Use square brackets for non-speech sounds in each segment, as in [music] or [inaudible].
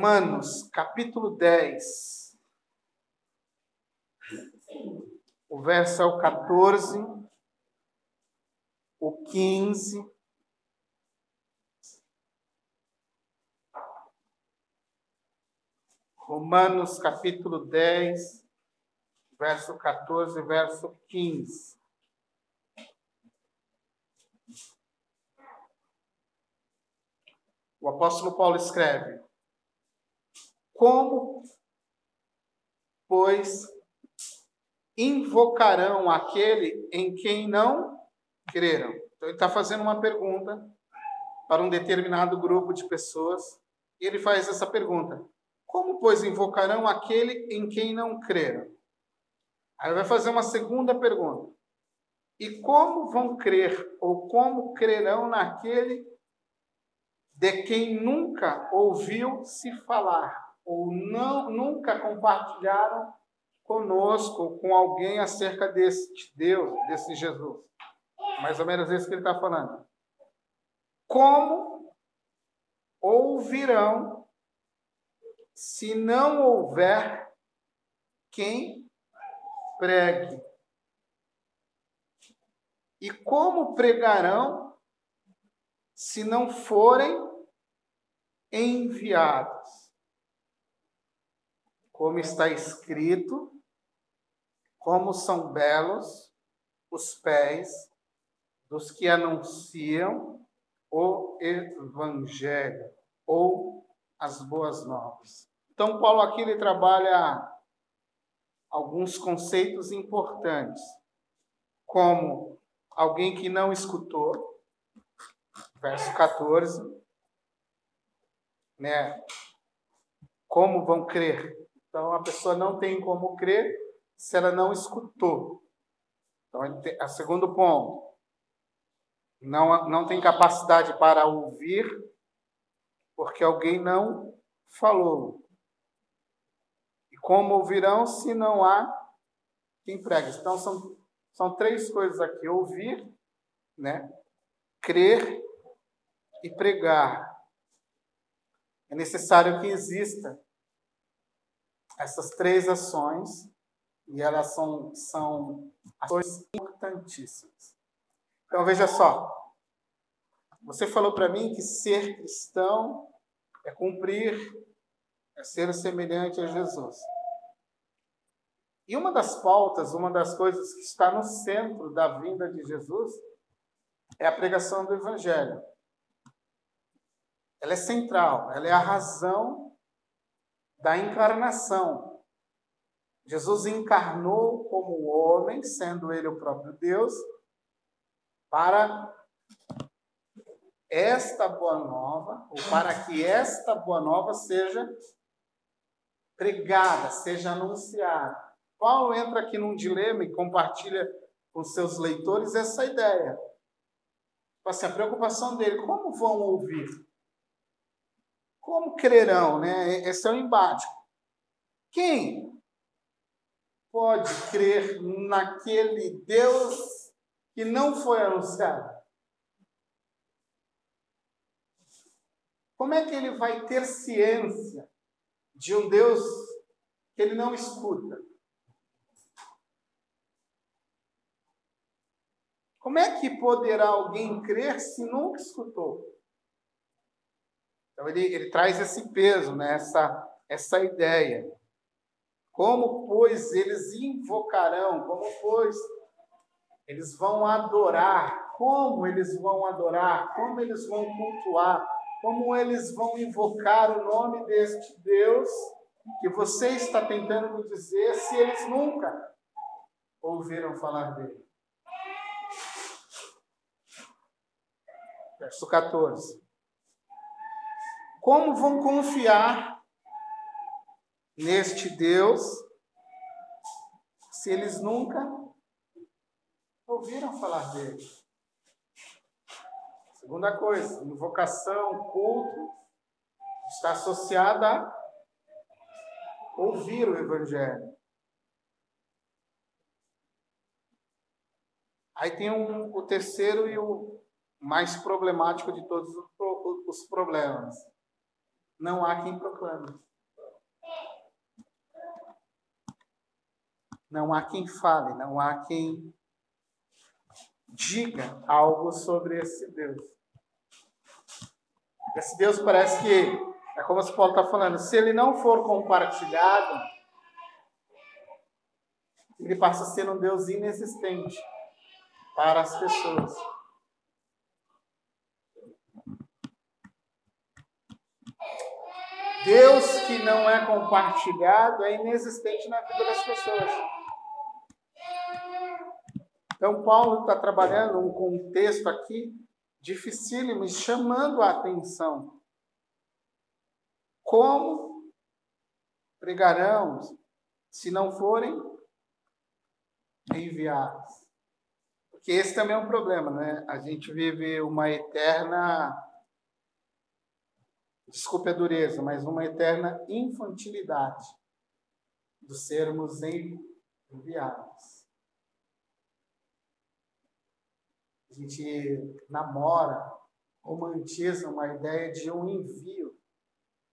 Romanos, capítulo 10. O verso é o 14, o 15. Romanos, capítulo 10, verso 14, verso 15. O apóstolo Paulo escreve: Como, pois, invocarão aquele em quem não creram? Então, ele está fazendo uma pergunta para um determinado grupo de pessoas, e ele faz essa pergunta: Como, pois, invocarão aquele em quem não creram? Aí vai fazer uma segunda pergunta: E como vão crer, ou como crerão naquele de quem nunca ouviu se falar, ou não, nunca compartilharam conosco, com alguém acerca desse Deus, desse Jesus. Mais ou menos isso que ele está falando. Como ouvirão se não houver quem pregue? E como pregarão se não forem enviados. Como está escrito, como são belos os pés dos que anunciam o evangelho ou as boas novas. Então Paulo aqui ele trabalha alguns conceitos importantes, como alguém que não escutou, verso 14, né? Como vão crer? Então a pessoa não tem como crer se ela não escutou. Então, a segundo ponto, não, não tem capacidade para ouvir porque alguém não falou. E como ouvirão se não há quem pregue? Então são, são três coisas aqui: ouvir, né? crer e pregar. É necessário que exista essas três ações e elas são, são ações importantíssimas. Então veja só, você falou para mim que ser cristão é cumprir, é ser semelhante a Jesus. E uma das pautas, uma das coisas que está no centro da vinda de Jesus é a pregação do Evangelho ela é central, ela é a razão da encarnação. Jesus encarnou como homem, sendo ele o próprio Deus, para esta boa nova, ou para que esta boa nova seja pregada, seja anunciada. Paulo entra aqui num dilema e compartilha com seus leitores essa ideia. Tipo assim, a preocupação dele, como vão ouvir? Como crerão, né? Esse é o embate. Quem pode crer naquele Deus que não foi anunciado? Como é que ele vai ter ciência de um Deus que ele não escuta? Como é que poderá alguém crer se nunca escutou? Então ele, ele traz esse peso, né? essa, essa ideia. Como, pois, eles invocarão, como, pois, eles vão adorar, como eles vão adorar, como eles vão cultuar, como eles vão invocar o nome deste Deus que você está tentando me dizer se eles nunca ouviram falar dele. Verso 14. Como vão confiar neste Deus se eles nunca ouviram falar dele? Segunda coisa, invocação, culto, está associada a ouvir o Evangelho. Aí tem um, o terceiro e o mais problemático de todos os problemas não há quem proclame. Não há quem fale, não há quem diga algo sobre esse Deus. Esse Deus parece que, é como o Paulo está falando, se ele não for compartilhado, ele passa a ser um Deus inexistente para as pessoas. Deus que não é compartilhado é inexistente na vida das pessoas. Então, Paulo está trabalhando um contexto aqui dificílimo chamando a atenção. Como pregarão se não forem enviados? Porque esse também é um problema, né? A gente vive uma eterna, desculpe a dureza, mas uma eterna infantilidade dos sermos enviados. A gente namora, romantiza uma ideia de um envio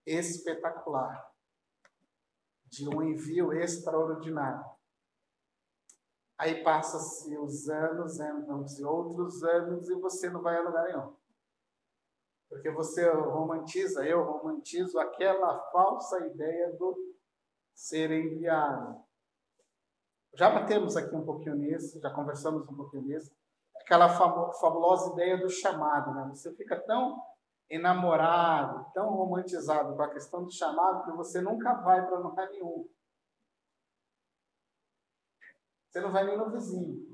espetacular, de um envio extraordinário. Aí passa-se os anos, entram-se outros anos e você não vai a lugar nenhum. Porque você romantiza, eu romantizo aquela falsa ideia do ser enviado. Já batemos aqui um pouquinho nisso, já conversamos um pouquinho nisso. Aquela fabulosa ideia do chamado, né? Você fica tão enamorado, tão romantizado com a questão do chamado que você nunca vai para lugar nenhum. Você não vai nem no vizinho.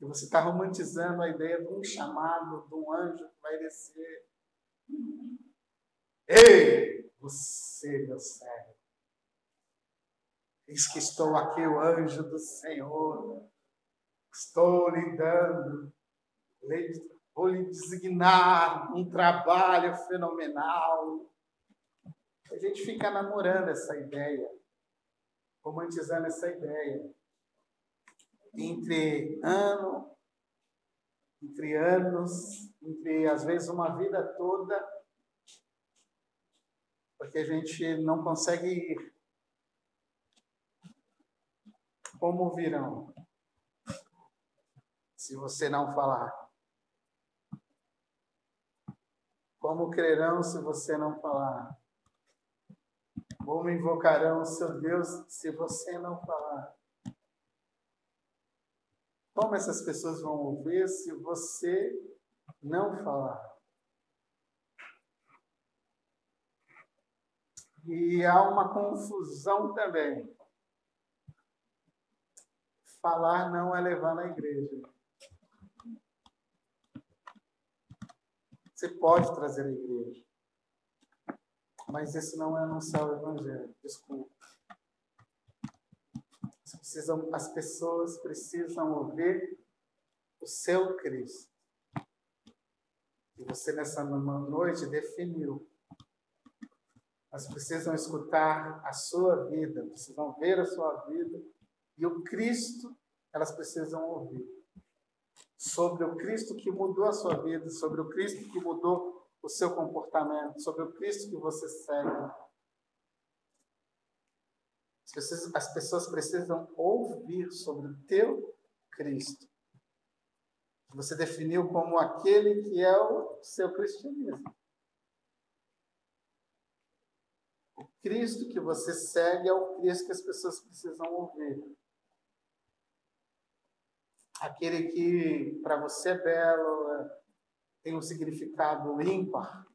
E você está romantizando a ideia de um chamado, de um anjo que vai descer. Ei, você, meu servo. Eis que estou aqui, o anjo do Senhor. Estou lhe dando, vou lhe designar um trabalho fenomenal. A gente fica namorando essa ideia romantizando essa ideia. Entre ano, entre anos, entre às vezes uma vida toda, porque a gente não consegue ir. Como virão? Se você não falar. Como crerão se você não falar? Como invocarão o seu Deus se você não falar? Como essas pessoas vão ouvir se você não falar? E há uma confusão também. Falar não é levar na igreja. Você pode trazer a igreja. Mas esse não é anunciar o Evangelho, desculpa. Precisam, as pessoas precisam ouvir o seu Cristo. E você nessa noite definiu. Elas precisam escutar a sua vida, precisam ver a sua vida. E o Cristo, elas precisam ouvir. Sobre o Cristo que mudou a sua vida, sobre o Cristo que mudou o seu comportamento, sobre o Cristo que você segue. As pessoas, as pessoas precisam ouvir sobre o teu Cristo. Que você definiu como aquele que é o seu cristianismo. O Cristo que você segue é o Cristo que as pessoas precisam ouvir. Aquele que para você é belo, é tem um significado ímpar,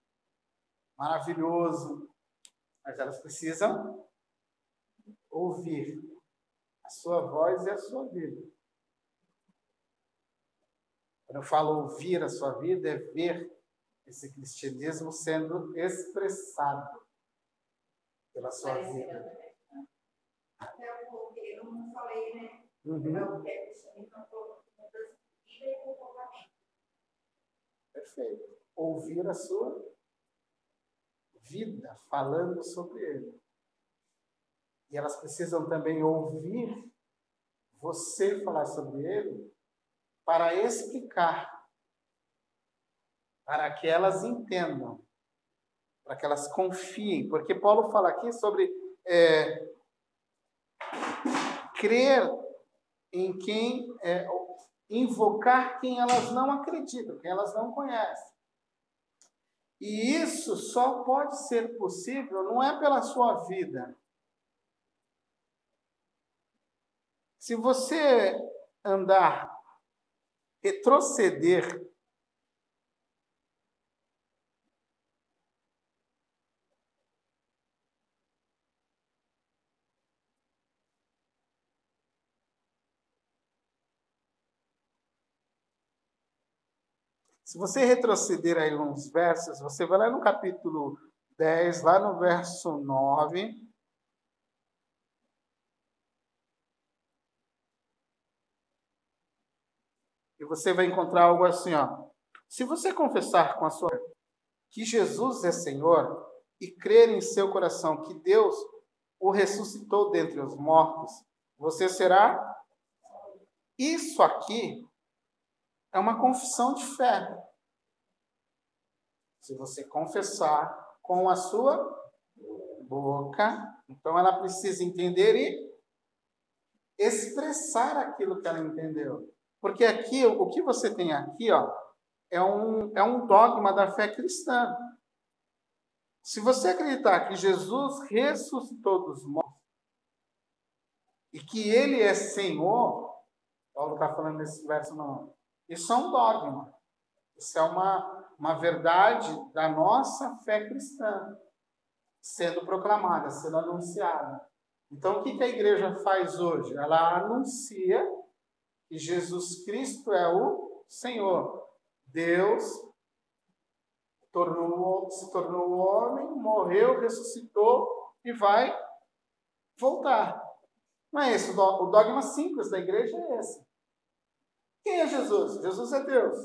maravilhoso, mas elas precisam ouvir a sua voz e a sua vida. Quando eu falo ouvir a sua vida, é ver esse cristianismo sendo expressado pela sua vida. Até porque eu não falei, né? Uhum. E comportamento. Perfeito. Ouvir a sua vida falando sobre ele. E elas precisam também ouvir você falar sobre ele para explicar, para que elas entendam para que elas confiem, porque Paulo fala aqui sobre é, crer em quem, é, invocar quem elas não acreditam, quem elas não conhecem. E isso só pode ser possível, não é pela sua vida. Se você andar, retroceder Se você retroceder aí uns versos, você vai lá no capítulo 10, lá no verso 9. E você vai encontrar algo assim, ó. Se você confessar com a sua que Jesus é Senhor e crer em seu coração que Deus o ressuscitou dentre os mortos, você será isso aqui é uma confissão de fé. Se você confessar com a sua boca, então ela precisa entender e expressar aquilo que ela entendeu. Porque aqui, o que você tem aqui, ó, é um, é um dogma da fé cristã. Se você acreditar que Jesus ressuscitou dos mortos e que ele é Senhor, Paulo está falando nesse verso não, isso é um dogma. Isso é uma, uma verdade da nossa fé cristã sendo proclamada, sendo anunciada. Então, o que a igreja faz hoje? Ela anuncia que Jesus Cristo é o Senhor. Deus tornou, se tornou homem, morreu, ressuscitou e vai voltar. Não é esse o dogma simples da igreja é esse. Quem é Jesus? Jesus é Deus,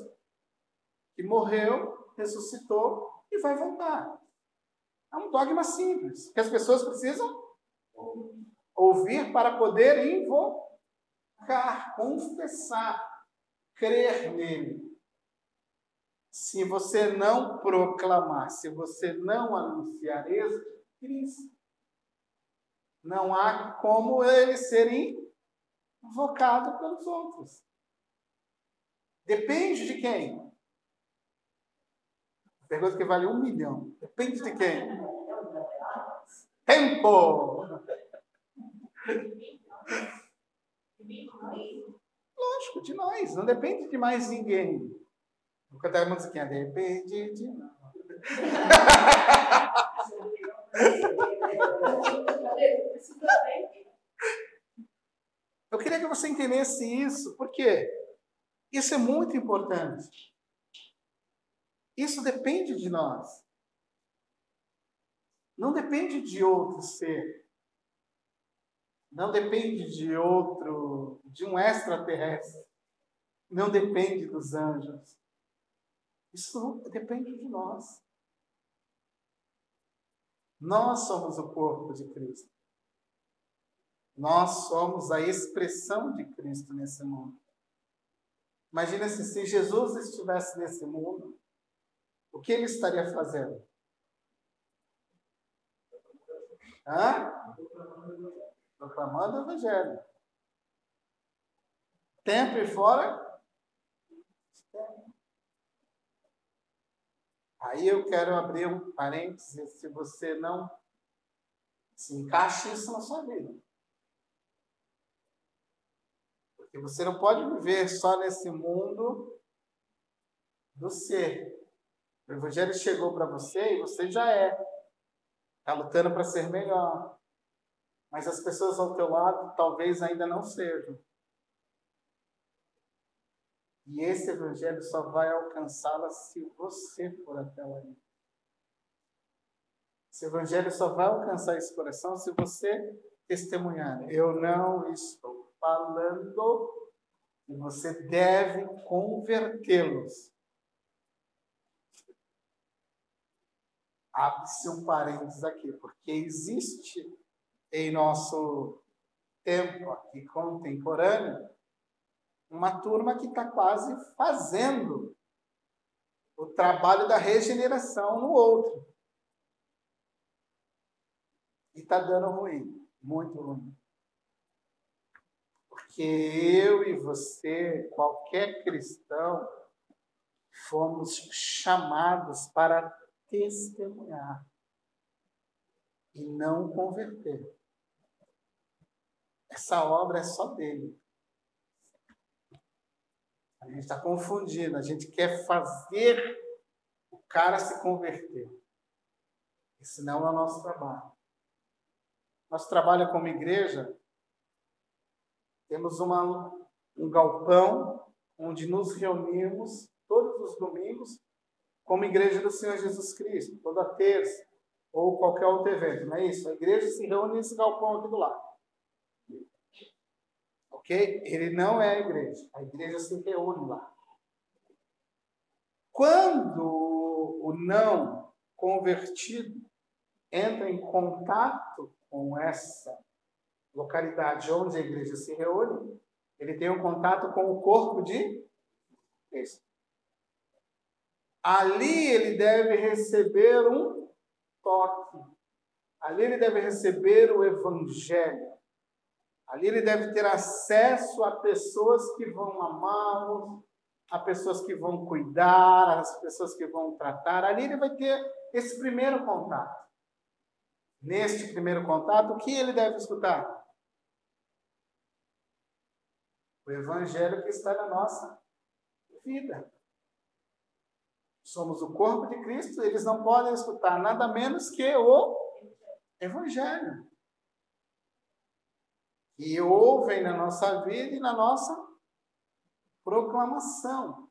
que morreu, ressuscitou e vai voltar. É um dogma simples, que as pessoas precisam ouvir para poder invocar, confessar, crer nele. Se você não proclamar, se você não anunciar este Cristo, não há como ele ser invocado pelos outros. Depende de quem? Pergunta que vale um milhão. Depende de quem? Tempo! Lógico, de nós. Não depende de mais ninguém. Vou cantar uma musiquinha. Depende de nós. Eu queria que você entendesse isso, por quê? Isso é muito importante. Isso depende de nós. Não depende de outro ser. Não depende de outro, de um extraterrestre. Não depende dos anjos. Isso depende de nós. Nós somos o corpo de Cristo. Nós somos a expressão de Cristo nesse mundo. Imagina se, se Jesus estivesse nesse mundo, o que ele estaria fazendo? Hã? Proclamando o Evangelho. Tempo e fora. Aí eu quero abrir um parênteses, se você não se encaixa isso na sua vida. Porque você não pode viver só nesse mundo do ser. O Evangelho chegou para você e você já é. Está lutando para ser melhor. Mas as pessoas ao teu lado talvez ainda não sejam. E esse Evangelho só vai alcançá-las se você for até lá. Esse Evangelho só vai alcançar esse coração se você testemunhar. Eu não estou falando que você deve convertê-los. Abre-se um parênteses aqui, porque existe em nosso tempo aqui contemporâneo uma turma que está quase fazendo o trabalho da regeneração no outro. está dando ruim, muito ruim. Porque eu e você, qualquer cristão, fomos chamados para testemunhar e não converter. Essa obra é só dele. A gente está confundindo, a gente quer fazer o cara se converter. Esse não é o nosso trabalho. Nosso trabalho como igreja, temos uma, um galpão onde nos reunimos todos os domingos como igreja do Senhor Jesus Cristo, toda terça ou qualquer outro evento, não é isso? A igreja se reúne nesse galpão aqui do lado. Ele não é a igreja. A igreja se reúne lá. Quando o não convertido entra em contato com essa localidade onde a igreja se reúne, ele tem um contato com o corpo de Cristo. Ali ele deve receber um toque. Ali ele deve receber o evangelho. Ali ele deve ter acesso a pessoas que vão amá-lo, a pessoas que vão cuidar, as pessoas que vão tratar. Ali ele vai ter esse primeiro contato. Neste primeiro contato, o que ele deve escutar? O evangelho que está na nossa vida. Somos o corpo de Cristo, eles não podem escutar nada menos que o evangelho e ouvem na nossa vida e na nossa proclamação.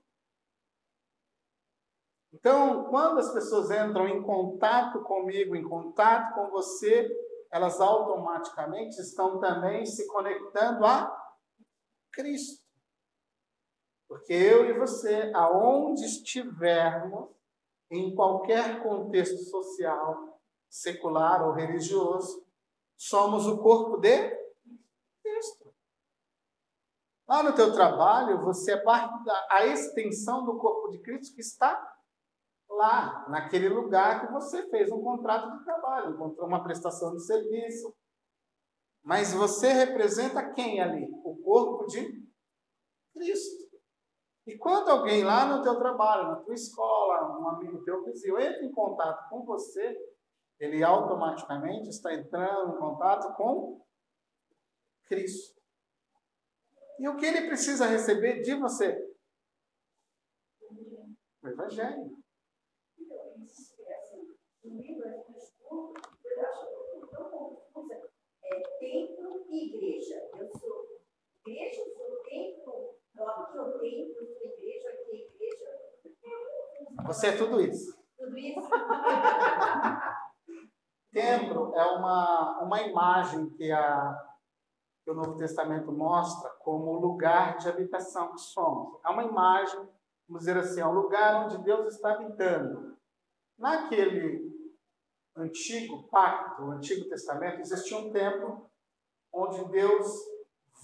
Então, quando as pessoas entram em contato comigo, em contato com você, elas automaticamente estão também se conectando a Cristo. Porque eu e você, aonde estivermos, em qualquer contexto social, secular ou religioso, somos o corpo de. Lá no teu trabalho, você é parte da extensão do corpo de Cristo que está lá, naquele lugar que você fez um contrato de trabalho, uma prestação de serviço. Mas você representa quem ali? O corpo de Cristo. E quando alguém lá no teu trabalho, na tua escola, um amigo teu vizinho, entra em contato com você, ele automaticamente está entrando em contato com Cristo. E o que ele precisa receber de você? O Evangelho. Templo e igreja. Eu sou igreja, eu sou templo. Aqui eu templo, eu sou igreja, aqui é igreja. Você é tudo isso. Tudo isso. [laughs] Templo é uma, uma imagem que a que o Novo Testamento mostra como lugar de habitação que somos. É uma imagem, vamos dizer assim, é um lugar onde Deus está habitando. Naquele antigo pacto, o Antigo Testamento, existia um templo onde Deus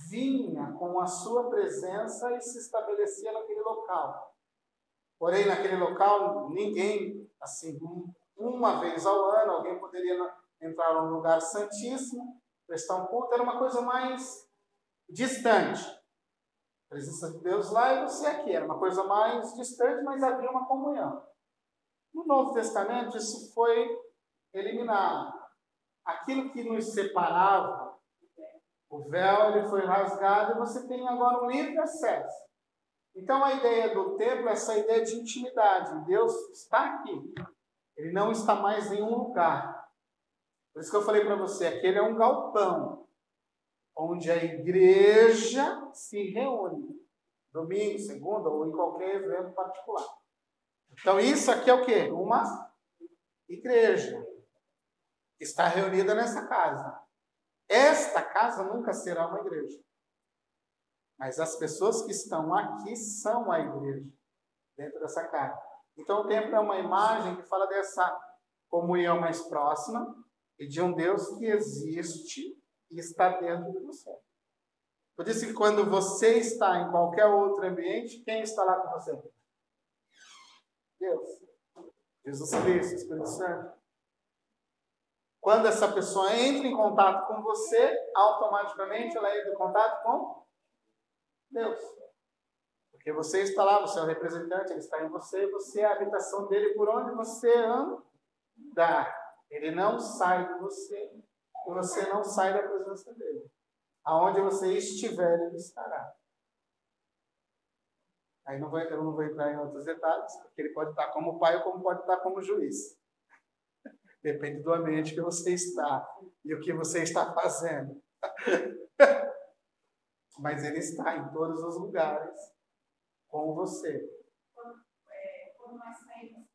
vinha com a sua presença e se estabelecia naquele local. Porém, naquele local, ninguém, assim, uma vez ao ano, alguém poderia entrar num lugar santíssimo prestar um culto era uma coisa mais distante. A presença de Deus lá e você aqui. Era uma coisa mais distante, mas havia uma comunhão. No Novo Testamento, isso foi eliminado. Aquilo que nos separava, o véu ele foi rasgado e você tem agora um livre acesso. Então a ideia do templo é essa ideia de intimidade. Deus está aqui. Ele não está mais em um lugar. Por isso que eu falei para você, aquele é um galpão onde a igreja se reúne. Domingo, segunda ou em qualquer evento particular. Então isso aqui é o quê? Uma igreja está reunida nessa casa. Esta casa nunca será uma igreja. Mas as pessoas que estão aqui são a igreja dentro dessa casa. Então o templo é uma imagem que fala dessa comunhão mais próxima, e de um Deus que existe e está dentro de você. Por isso que quando você está em qualquer outro ambiente, quem está lá com você? Deus. Jesus Cristo, Espírito Santo. Quando essa pessoa entra em contato com você, automaticamente ela entra em contato com Deus. Porque você está lá, você é o representante, ele está em você, você é a habitação dele por onde você anda. Ele não sai de você e você não sai da presença dele. Aonde você estiver, ele estará. Aí não vou, eu não vou entrar em outros detalhes, porque ele pode estar como pai ou como pode estar como juiz. [laughs] Depende do ambiente que você está e o que você está fazendo. [laughs] Mas ele está em todos os lugares com você. Quando, é, quando nós saímos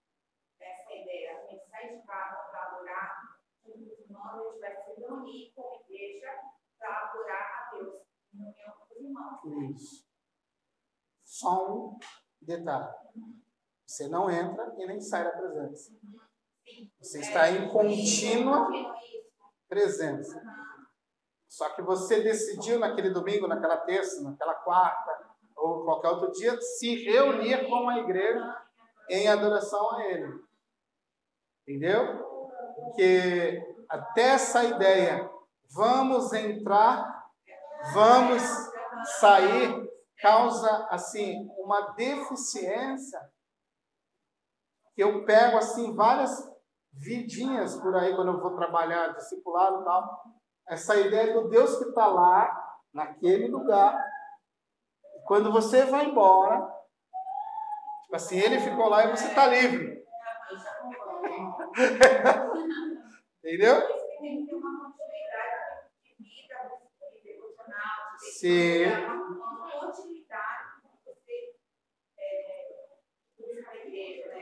dessa ideia, a gente sai de casa para adorar, os irmãos, a gente vai se reunir com a igreja para adorar a Deus, em união com os irmãos. Isso. Só um detalhe. Você não entra e nem sai da presença. Você está em contínua presença. Só que você decidiu naquele domingo, naquela terça, naquela quarta, ou qualquer outro dia, se reunir com a igreja em adoração a Ele. Entendeu? Porque até essa ideia, vamos entrar, vamos sair, causa assim uma deficiência eu pego assim várias vidinhas por aí quando eu vou trabalhar discipulado e tal. Essa ideia do Deus que está lá, naquele lugar. Quando você vai embora, tipo assim, ele ficou lá e você está livre. [laughs] Entendeu? Sim.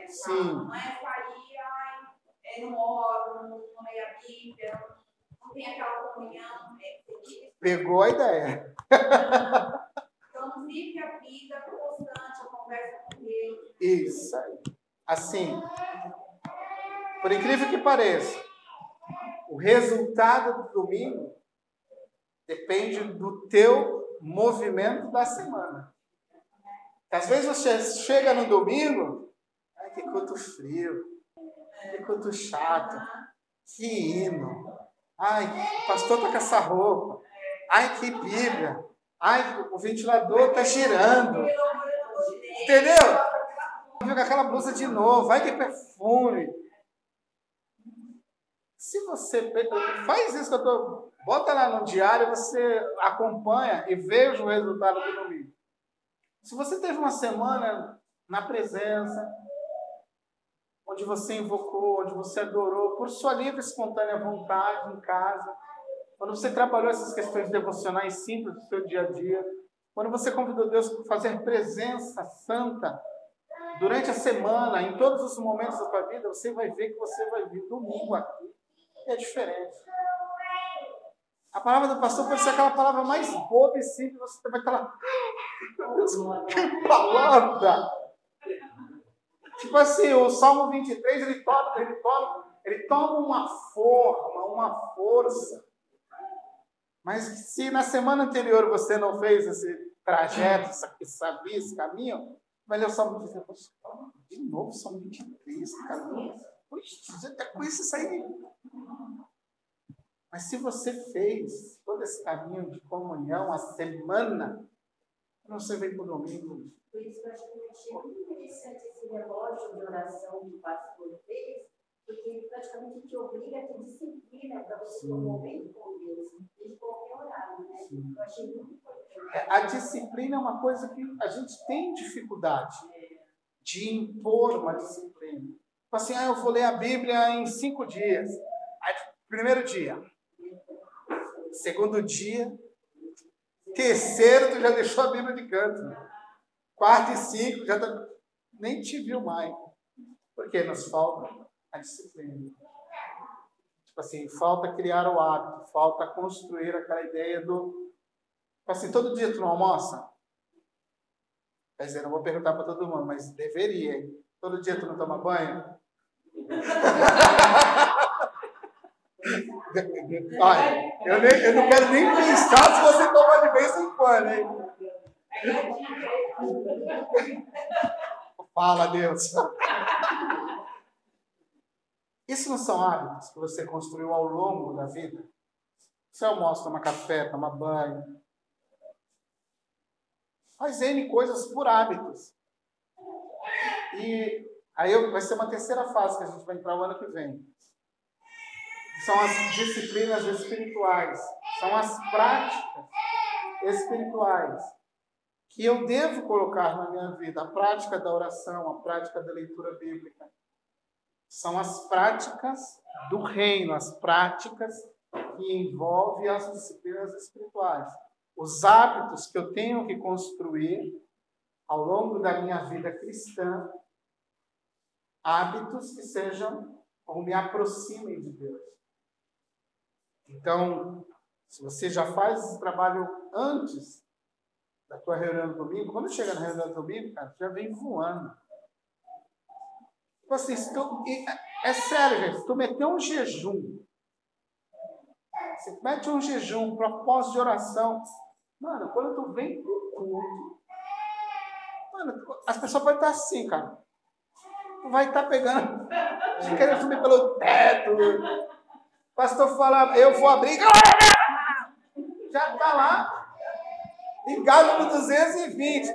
Sim. Não é sair, ai, é, não oro, não leio a Bíblia, não tem aquela comunhão. É, Pegou a ideia. [laughs] Então, vive a vida constante, a conversa com Deus. Isso aí. Assim, por incrível que pareça, o resultado do domingo depende do teu movimento da semana. Às vezes você chega no domingo, Ai, que culto frio. Que culto chato. Que hino. Ai, o pastor tá com essa roupa. Ai, que Bíblia. Ai, o ventilador tá girando. Entendeu? Viu com aquela blusa de novo. Ai, que perfume. Se você faz isso que eu tô, bota lá no diário, você acompanha e veja o resultado do domingo. Se você teve uma semana na presença, onde você invocou, onde você adorou, por sua livre e espontânea vontade em casa, quando você trabalhou essas questões devocionais simples do seu dia a dia, quando você convidou Deus para fazer presença santa durante a semana, em todos os momentos da sua vida, você vai ver que você vai vir domingo aqui. É diferente. A palavra do pastor pode ser aquela palavra mais boba e simples, você vai estar lá. Que palavra! Tipo assim, o Salmo 23, ele toma, ele toma, ele toma uma forma, uma força. Mas se na semana anterior você não fez esse trajeto, esse, esse caminho, vai ler o Salmo 23. De novo, Salmo 23, caminho. Puxa, já até conhece isso aí. Mas se você fez todo esse caminho de comunhão a semana, você vem para o domingo. Por isso que eu acho que eu achei muito interessante esse relógio de oração que o pastor fez, porque praticamente te obriga a ter disciplina para você ter um momento com Deus, em qualquer horário, né? Sim. Eu achei muito importante. É, a disciplina é uma coisa que a gente tem dificuldade de impor uma disciplina. Tipo assim, ah, eu vou ler a Bíblia em cinco dias. Primeiro dia. Segundo dia. Terceiro, tu já deixou a Bíblia de canto. Quarto e cinco, já tá... nem te viu mais. Porque nos falta a disciplina. Tipo assim, falta criar o hábito, falta construir aquela ideia do. Tipo assim, todo dia tu não almoça? Quer dizer, não vou perguntar para todo mundo, mas deveria. Todo dia tu não toma banho? [laughs] Olha, eu, nem, eu não quero nem pensar se você toma de vez em quando, hein? Fala, Deus. Isso não são hábitos que você construiu ao longo da vida? Você almoça, toma café, toma banho. Faz N coisas por hábitos. E aí vai ser uma terceira fase que a gente vai entrar o ano que vem. São as disciplinas espirituais. São as práticas espirituais que eu devo colocar na minha vida. A prática da oração, a prática da leitura bíblica. São as práticas do reino, as práticas que envolvem as disciplinas espirituais. Os hábitos que eu tenho que construir ao longo da minha vida cristã, hábitos que sejam ou me aproximem de Deus. Então, se você já faz esse trabalho antes da tua reunião do domingo, quando chega na reunião do domingo, cara, já vem voando. Tipo assim, se tu, é, é sério, gente, se tu meter um jejum, você mete um jejum, um propósito de oração, mano, quando tu vem pro culto, mano, as pessoas podem estar assim, cara. Tu vai estar pegando, [laughs] querendo subir pelo teto. Pastor fala, eu vou abrir, já está lá ligado no 220.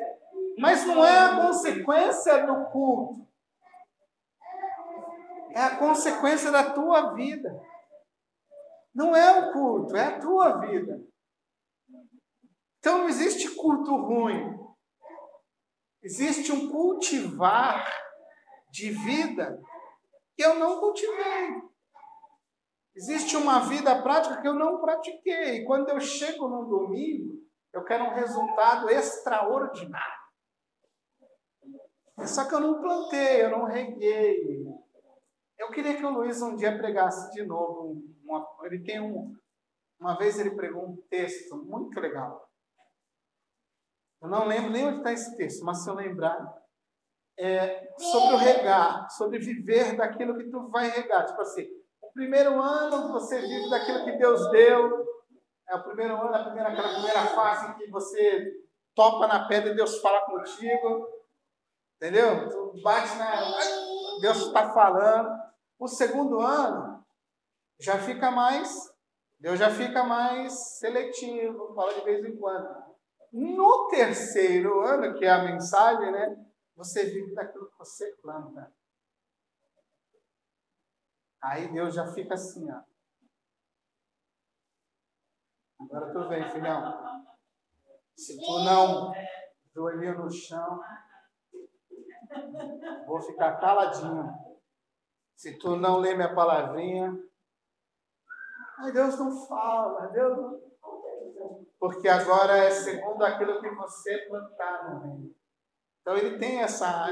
Mas não é a consequência do culto. É a consequência da tua vida. Não é o culto, é a tua vida. Então não existe culto ruim. Existe um cultivar de vida que eu não cultivei. Existe uma vida prática que eu não pratiquei. Quando eu chego no domingo, eu quero um resultado extraordinário. Só que eu não plantei, eu não reguei. Eu queria que o Luiz um dia pregasse de novo. Uma, ele tem um. Uma vez ele pregou um texto muito legal. Eu não lembro nem onde está esse texto, mas se eu lembrar, é sobre o regar, sobre viver daquilo que tu vai regar. Tipo assim, primeiro ano você vive daquilo que Deus deu, é o primeiro ano, a primeira, aquela primeira fase em que você topa na pedra e Deus fala contigo. Entendeu? Tu bate na. Deus está falando. O segundo ano já fica mais. Deus já fica mais seletivo, fala de vez em quando. No terceiro ano, que é a mensagem, né? Você vive daquilo que você planta. Aí Deus já fica assim, ó. Agora tu vem, filhão. Se tu não joelho no chão, vou ficar caladinho. Se tu não lê minha palavrinha, ai Deus não fala, Deus não... Porque agora é segundo aquilo que você plantar no reino. Então ele tem essa.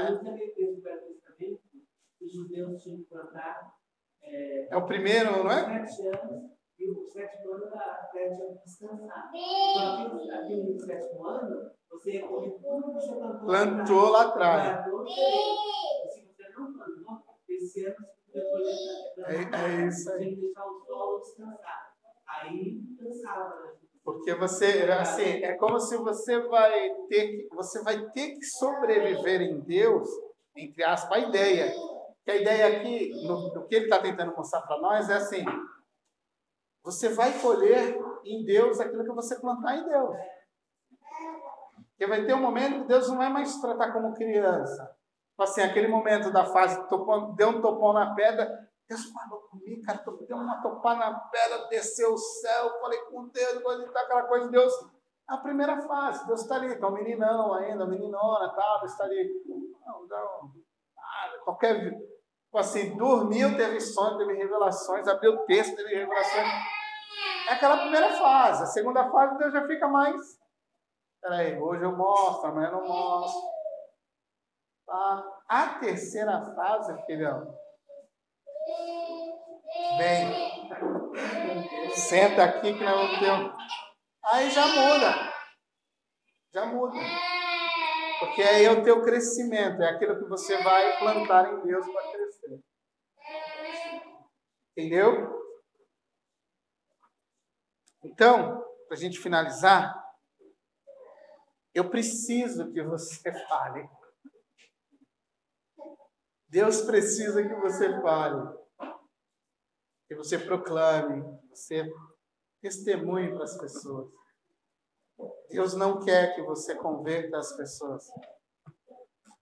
É o primeiro, não é? e o sétimo ano pede descansar. Então, aqui no sétimo ano, você recolhe tudo que você plantou. Plantou lá atrás. Plantou Se você não plantou, esse ano você recolher. É, é isso aí. Tem que deixar o solo descansar. Aí cansava, né? Porque você, assim, é como se você vai ter que, você vai ter que sobreviver em Deus, entre aspas, a ideia. Que a ideia aqui, no, no que ele está tentando mostrar para nós, é assim: você vai colher em Deus aquilo que você plantar em Deus. Porque vai ter um momento que Deus não vai mais tratar como criança. Assim, aquele momento da fase, deu um topão na pedra, Deus falou comigo, cara, deu uma topada na pedra, desceu o céu, falei com Deus, coisa tá aquela coisa de Deus. A primeira fase, Deus está ali, tá um meninão ainda, meninona, tal, está ali. Não, não, qualquer Tipo assim, dormiu, teve sonho, teve revelações, abriu texto, teve revelações. É aquela primeira fase. A segunda fase, Deus já fica mais. Peraí, hoje eu mostro, amanhã eu não mostro. Tá? A terceira fase, filhão. Vem. Senta aqui que nós vamos ter um. Aí já muda. Já muda. Porque aí é o teu crescimento, é aquilo que você vai plantar em Deus para crescer. Entendeu? Então, para a gente finalizar, eu preciso que você [laughs] fale. Deus precisa que você fale. que você proclame, que você testemunhe para as pessoas. Deus não quer que você converta as pessoas,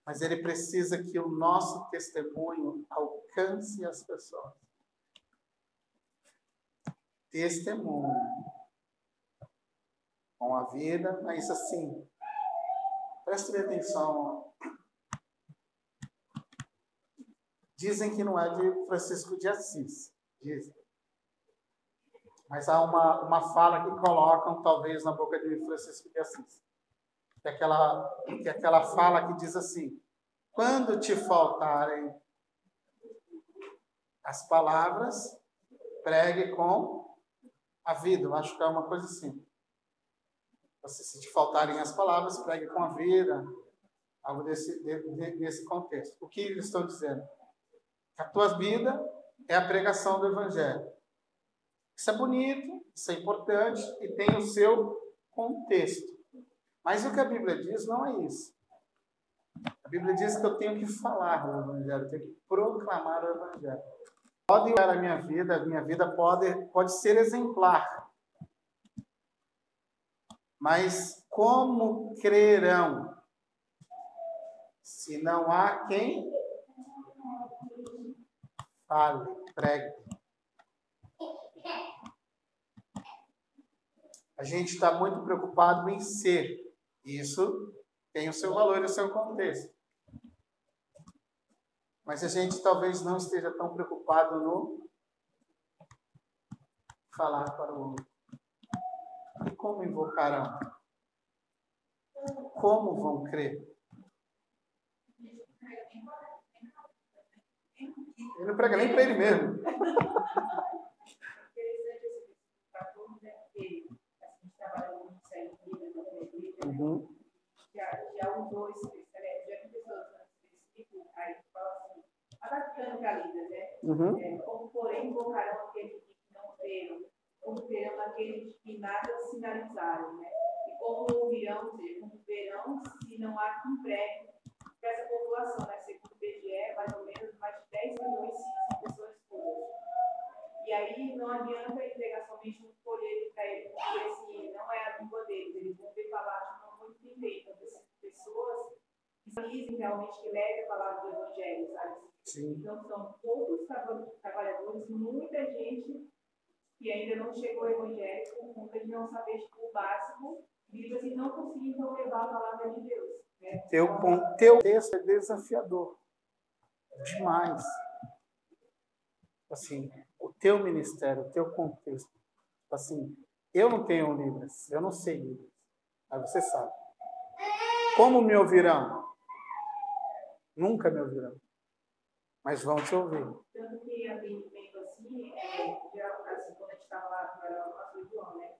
mas Ele precisa que o nosso testemunho alcance as pessoas. Testemunho com a vida, mas assim, preste atenção. Dizem que não é de Francisco de Assis, dizem. Mas há uma, uma fala que colocam, talvez, na boca de Francisco de Assis. Que é aquela, que é aquela fala que diz assim: quando te faltarem as palavras, pregue com a vida. Eu acho que é uma coisa assim. Se te faltarem as palavras, pregue com a vida. Algo desse, de, desse contexto. O que eles estão dizendo? A tua vida é a pregação do Evangelho. Isso é bonito, isso é importante e tem o seu contexto. Mas o que a Bíblia diz não é isso. A Bíblia diz que eu tenho que falar o Evangelho, eu tenho que proclamar o Evangelho. Pode olhar a minha vida, a minha vida pode, pode ser exemplar. Mas como crerão se não há quem fale, pregue? A gente está muito preocupado em ser. Isso tem o seu valor e o seu contexto. Mas a gente talvez não esteja tão preocupado no falar para o outro. E como invocarão? Como vão crer? Ele não prega nem para ele mesmo. [laughs] Uhum. Já, já usou esse, já vi pessoas específico, aí fala assim, adaptando para a lida, né? Uhum. É, como porém invocarão aqueles que não creram, como verão aqueles que nada sinalizaram, né? E como ouvirão, ou seja, como verão se não há quem pregue para essa população, né? Segundo o IBGE, mais ou menos mais de 10 milhões são pessoas puras. E aí não adianta entregar somente um folheto para ele, porque assim, não é a língua deles, eles vão ver falar de uma muito bem Então, pessoas que dizem realmente que levem a palavra do Evangelho, sabe? Sim. Então, são poucos trabalhadores, muita gente que ainda não chegou ao Evangelho por conta de não saber o básico, vive assim, não conseguir então levar a palavra de Deus. Né? Teu, teu texto é desafiador. Demais. Assim, o teu ministério, o teu contexto. Assim, eu não tenho Libras, eu não sei Libras. Mas você sabe. Como me ouvirão? Nunca me ouvirão. Mas vão te ouvir. Tanto que atendimento assim, é, assim, quando a gente estava lá, era o pastor João, né?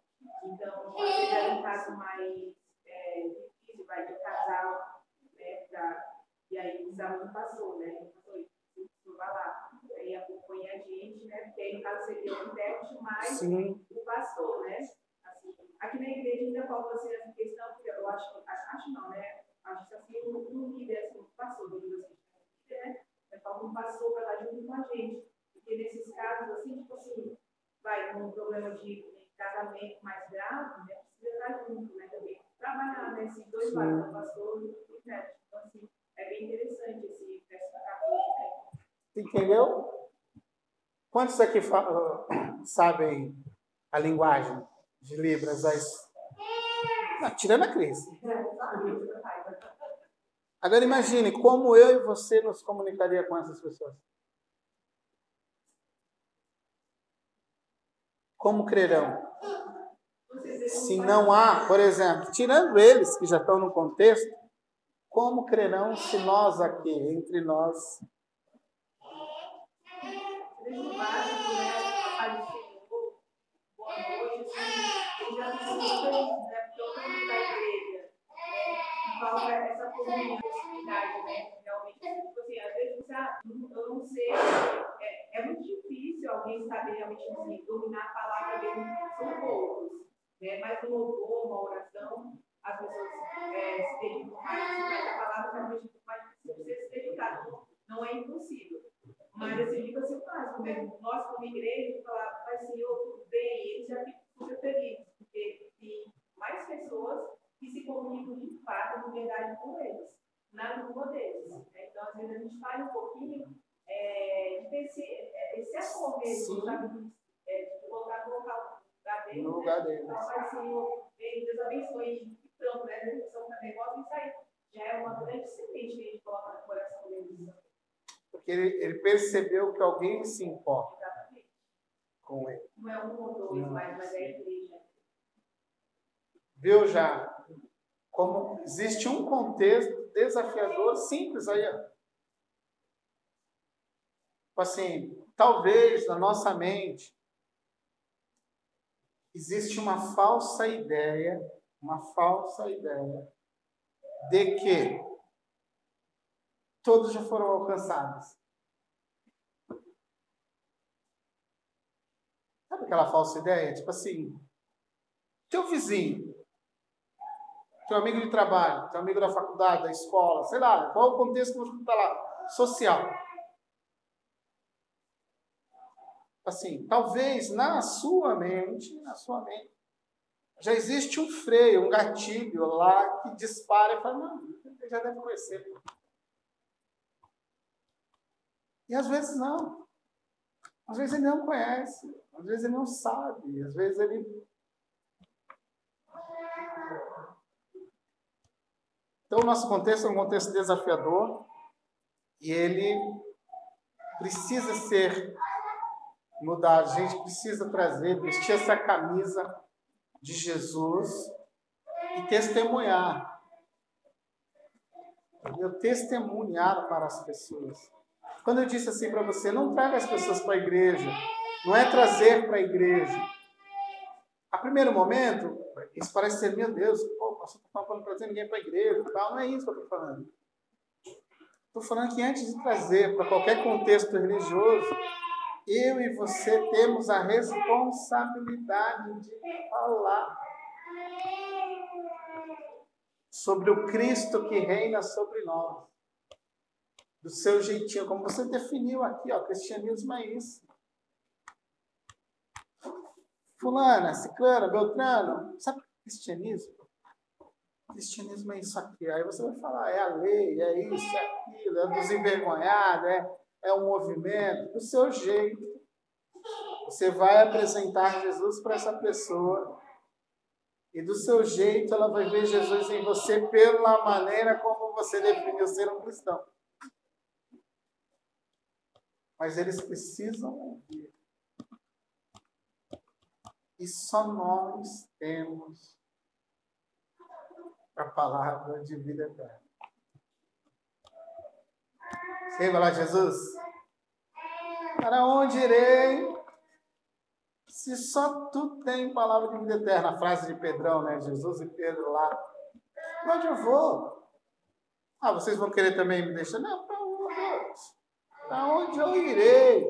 Então, vezes era um caso mais é, difícil, vai de casal, né? Pra, e aí precisava do pastor, né? O pastor vai lá, aí acompanha a gente, né? Porque aí no caso seria o intérprete mais Sim. o pastor, né? Assim, aqui na igreja ainda falta assim, essa questão, porque eu acho, acho não, né? Acho que assim, um, um líder, assim, um pastor, digamos assim, né? Mas falta um pastor para estar junto com a gente. Porque nesses casos, assim, tipo assim, vai num problema de casamento mais grave, né? Precisa estar junto, né? Também trabalhar, né? Esses dois lados, o pastor e o intérprete. Então, assim, é bem interessante esse verso 14, né? Entendeu? Quantos aqui sabem a linguagem de Libras? As... Não, tirando a crise. Agora imagine como eu e você nos comunicaria com essas pessoas. Como crerão? Se não há, por exemplo, tirando eles que já estão no contexto, como crerão se nós aqui, entre nós, desde o básico, né? A Senhor, boa noite, assim, ele já ficou muito feliz, né? Todo mundo da igreja, né? Falta essa comunhão, proximidade, né? Realmente, tipo assim, às vezes você, ah, eu não sei, é, é muito difícil alguém saber realmente, assim, dominar a palavra dele, são poucos, né? Mas um louvor, uma oração, as pessoas é, se dedicam mais, mas a palavra realmente é mais difícil você se dedicar, não, não é impossível. sentido. Mas esse dia você faz, como nós como igreja, falar, Pai Senhor, tudo bem, eles já ficam super felizes, porque tem mais pessoas que se comunicam de fato, de verdade com eles, na língua deles. Então, às vezes, a gente faz um pouquinho é, de ter esse, é, esse amor mesmo, sabe? É, de colocar no local no lugar deles. Então, Pai Senhor, Deus abençoe, tanto, né? A execução do negócio, isso aí já é uma grande semente que a gente coloca no coração deles. Porque ele, ele percebeu que alguém se importa com ele. Não é um ou dois, mas, mas é a igreja. Viu já? Como existe um contexto desafiador simples aí. Ó. Tipo assim, talvez na nossa mente existe uma falsa ideia, uma falsa ideia de que todos já foram alcançados. Aquela falsa ideia? Tipo assim, teu vizinho, teu amigo de trabalho, teu amigo da faculdade, da escola, sei lá, qual o contexto que você está lá? Social. Assim, talvez na sua mente, na sua mente, já existe um freio, um gatilho lá que dispara e fala, não, já deve conhecer. E às vezes não. Às vezes ele não conhece, às vezes ele não sabe, às vezes ele. Então, o nosso contexto é um contexto desafiador e ele precisa ser mudado. A gente precisa trazer, vestir essa camisa de Jesus e testemunhar. Eu testemunhar para as pessoas. Quando eu disse assim para você, não traga as pessoas para a igreja, não é trazer para a igreja. A primeiro momento, isso parece ser, meu Deus, pô, o pastor está falando para trazer ninguém para a igreja, tal. não é isso que eu estou falando. Estou falando que antes de trazer para qualquer contexto religioso, eu e você temos a responsabilidade de falar sobre o Cristo que reina sobre nós. Do seu jeitinho, como você definiu aqui, ó, cristianismo é isso. Fulana, ciclana, beltrano, sabe cristianismo? Cristianismo é isso aqui. Aí você vai falar, é a lei, é isso, é aquilo, é dos envergonhados, é é um movimento, do seu jeito. Você vai apresentar Jesus para essa pessoa. E do seu jeito ela vai ver Jesus em você pela maneira como você definiu ser um cristão. Mas eles precisam ouvir. E só nós temos a palavra de vida eterna. Você lá, Jesus? Para onde irei? Se só tu tem palavra de vida eterna, a frase de Pedrão, né? Jesus e Pedro lá. Onde eu vou? Ah, vocês vão querer também me deixar? Não? Para onde eu irei?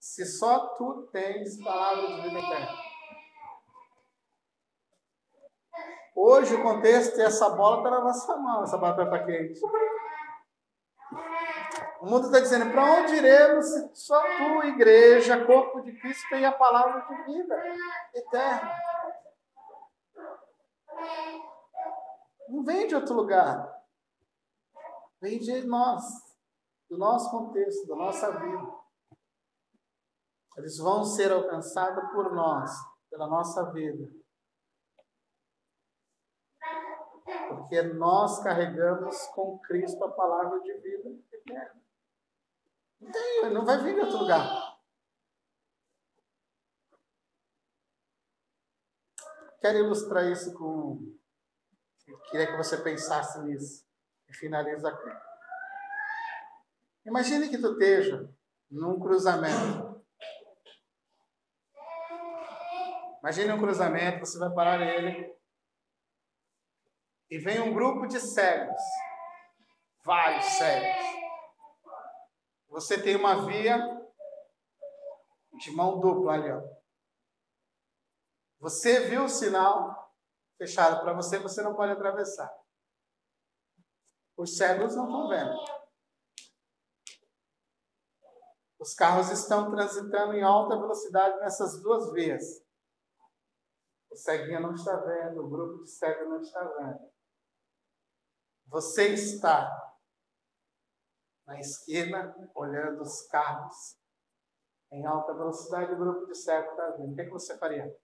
Se só tu tens palavra de vida eterna. Hoje o contexto é essa bola está na nossa mão, essa batata quente. O mundo está dizendo: para onde iremos se só tu, igreja, corpo de Cristo, tem a palavra de vida eterna? Não vem de outro lugar. Vem de nós, do nosso contexto, da nossa vida. Eles vão ser alcançados por nós, pela nossa vida. Porque nós carregamos com Cristo a palavra de vida eterna. Não tem, não vai vir de outro lugar. Quero ilustrar isso com. Queria que você pensasse nisso. E finaliza aqui. Imagine que tu esteja num cruzamento. Imagine um cruzamento, você vai parar nele. E vem um grupo de cegos. Vários cegos. Você tem uma via de mão dupla ali, ó. Você viu o sinal fechado para você, você não pode atravessar. Os cegos não estão vendo. Os carros estão transitando em alta velocidade nessas duas vias. O ceguinho não está vendo, o grupo de cego não está vendo. Você está na esquina olhando os carros em alta velocidade, o grupo de cego está vendo. O que, é você faria?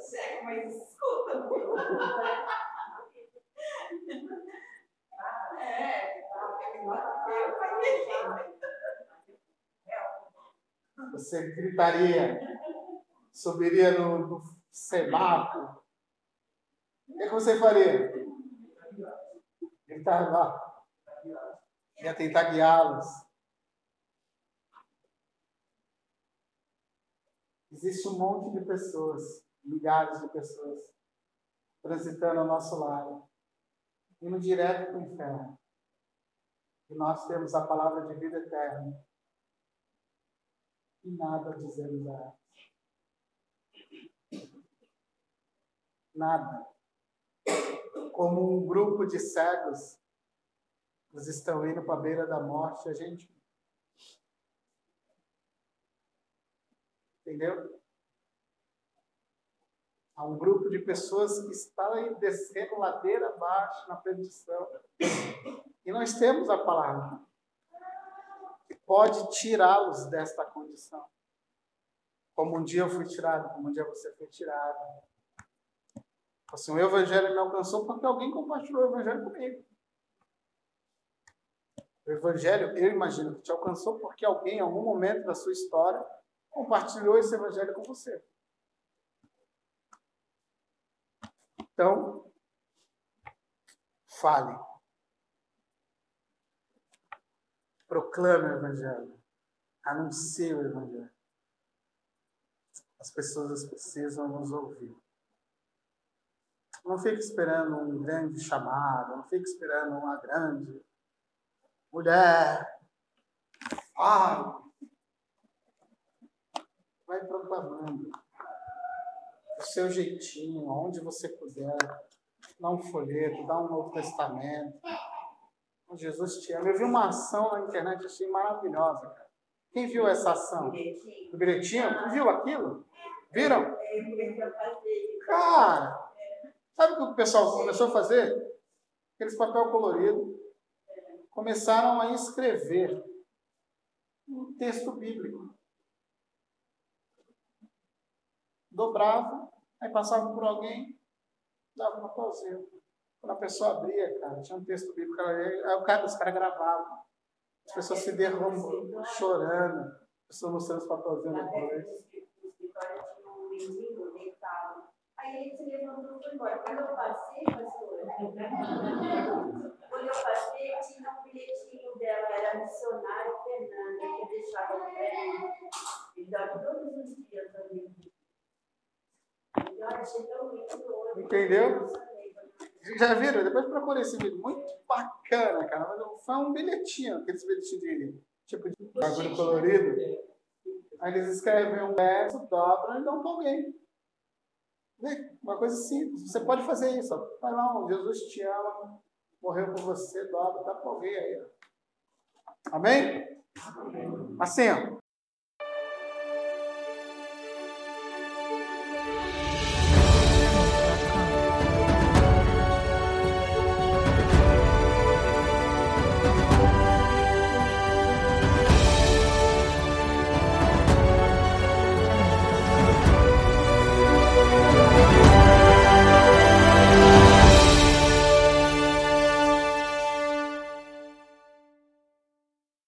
Cego, mas escuta. É, Você gritaria, subiria no, no semáforo. O que, é que você faria? Gritar lá. Ia tentar guiá-los. Existe um monte de pessoas, milhares de pessoas, transitando ao nosso lado, indo direto para o inferno. E nós temos a palavra de vida eterna. E nada dizemos a elas. Nada. Como um grupo de cegos, eles estão indo para a beira da morte, a gente Entendeu? Há um grupo de pessoas que aí descendo ladeira abaixo na perdição. E nós temos a palavra que pode tirá-los desta condição. Como um dia eu fui tirado, como um dia você foi tirado. Assim, o evangelho me alcançou porque alguém compartilhou o evangelho comigo. O evangelho, eu imagino que te alcançou porque alguém, em algum momento da sua história, compartilhou esse evangelho com você. Então, fale. Proclame o evangelho. Anuncie o evangelho. As pessoas precisam nos ouvir. Não fique esperando um grande chamado, não fique esperando uma grande mulher. Fale vai proclamando o seu jeitinho, onde você puder. Dá um folheto, dá um Novo Testamento. Jesus te ama. Eu vi uma ação na internet, achei maravilhosa, cara. Quem viu essa ação? O bilhetinho? Viu aquilo? Viram? Cara, sabe o que o pessoal começou a fazer? Aqueles papel colorido. Começaram a escrever um texto bíblico. Dobrava, aí passava por alguém, dava uma pausinha. Quando a pessoa abria, cara, tinha um texto bíblico, aí o cara, os caras gravavam. As pessoas se derramando, chorando, as pessoas mostrando os papelzinhos depois. Aí ele se levantou e foi embora. Quando eu passei, pastor, quando eu passei, tinha um bilhetinho dela, era missionário Fernanda, que deixava o pé. E dava todos os dias ali. Entendeu? Já viram? Depois procurei esse vídeo. Muito bacana, cara. Mas foi um bilhetinho, aqueles bilhetinhos de tipo de bagulho colorido. Aí eles escrevem um verso, dobram e dão para alguém. Uma coisa simples. Você pode fazer isso. Vai lá, Jesus te ama, morreu por você, dobra, dá para alguém aí. Amém? Assim, ó.